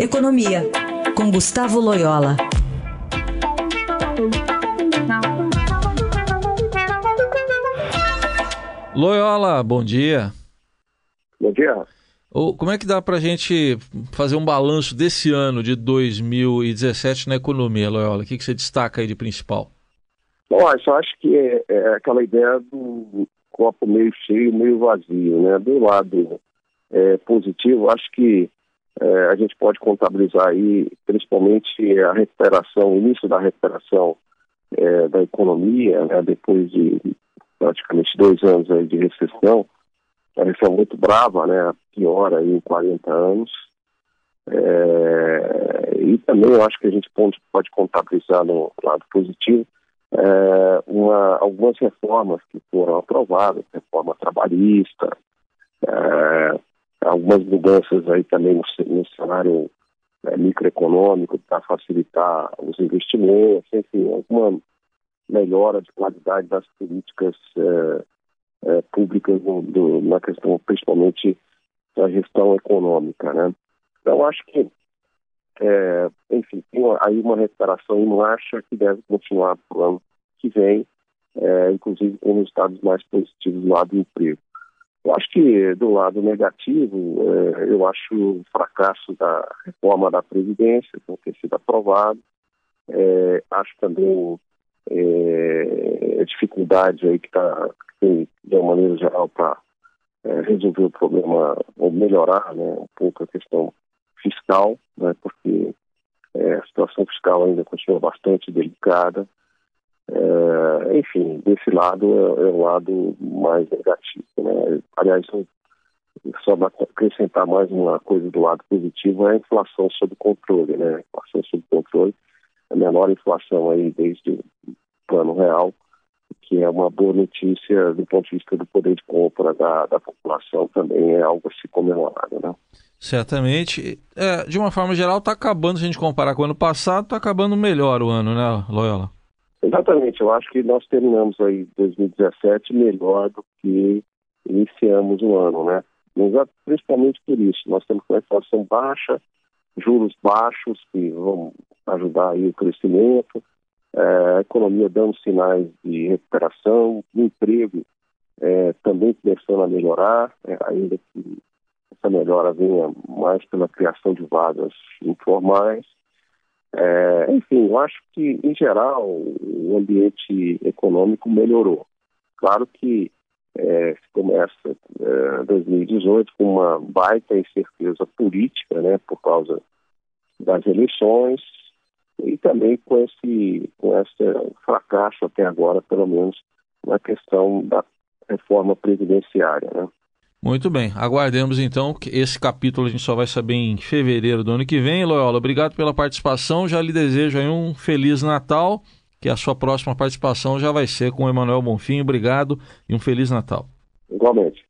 Economia, com Gustavo Loyola. Loyola, bom dia. Bom dia. Como é que dá para a gente fazer um balanço desse ano de 2017 na economia, Loyola? O que, que você destaca aí de principal? Bom, eu acho que é, é aquela ideia do copo meio cheio, meio vazio, né? Do lado é, positivo, acho que a gente pode contabilizar aí principalmente a recuperação, o início da recuperação é, da economia, né, depois de praticamente dois anos aí de recessão, uma recessão muito brava, né, pior aí em 40 anos. É, e também eu acho que a gente pode, pode contabilizar no lado positivo é, uma, algumas reformas que foram aprovadas, reforma trabalhista, é, algumas mudanças aí também no, no cenário é, microeconômico para facilitar os investimentos, enfim, alguma melhora de qualidade das políticas é, é, públicas no, do, na questão, principalmente da gestão econômica, né? Então, acho que, é, enfim, tem aí uma recuperação em marcha que deve continuar para o ano que vem, inclusive com resultados mais positivos lado do emprego. Eu acho que do lado negativo, é, eu acho o fracasso da reforma da Previdência, não ter sido aprovado. É, acho também é, a dificuldade aí que está, de uma maneira geral, para resolver o problema, ou melhorar né, um pouco a questão fiscal, né, porque a situação fiscal ainda continua bastante delicada. Enfim, desse lado é, é, o lado mais negativo. Né? Aliás, só acrescentar mais uma coisa do lado positivo é a inflação sob controle, né? A inflação sob controle, a menor inflação aí desde o plano real, que é uma boa notícia do ponto de vista do poder de compra da, da população, também é algo a se comemorar, né? Certamente. É, de uma forma geral, está acabando, se a gente comparar com o ano passado, está acabando melhor o ano, né, Loyola? Exatamente, eu acho que nós terminamos aí 2017 melhor do que iniciamos o ano, né? Principalmente por isso, nós temos uma inflação baixa, juros baixos que vão ajudar aí o crescimento, é, a economia dando sinais de recuperação, o emprego é, também começando a melhorar, é, ainda que essa melhora venha mais pela criação de vagas informais. É, enfim, eu acho que, em geral, o ambiente econômico melhorou. Claro que é, começa é, 2018 com uma baita incerteza política, né, por causa das eleições e também com esse, com esse fracasso até agora, pelo menos, na questão da reforma previdenciária, né. Muito bem, aguardemos então que esse capítulo a gente só vai saber em fevereiro do ano que vem. Loyola, obrigado pela participação. Já lhe desejo aí um feliz Natal, que a sua próxima participação já vai ser com o Emanuel Bonfim. Obrigado e um feliz Natal. Igualmente.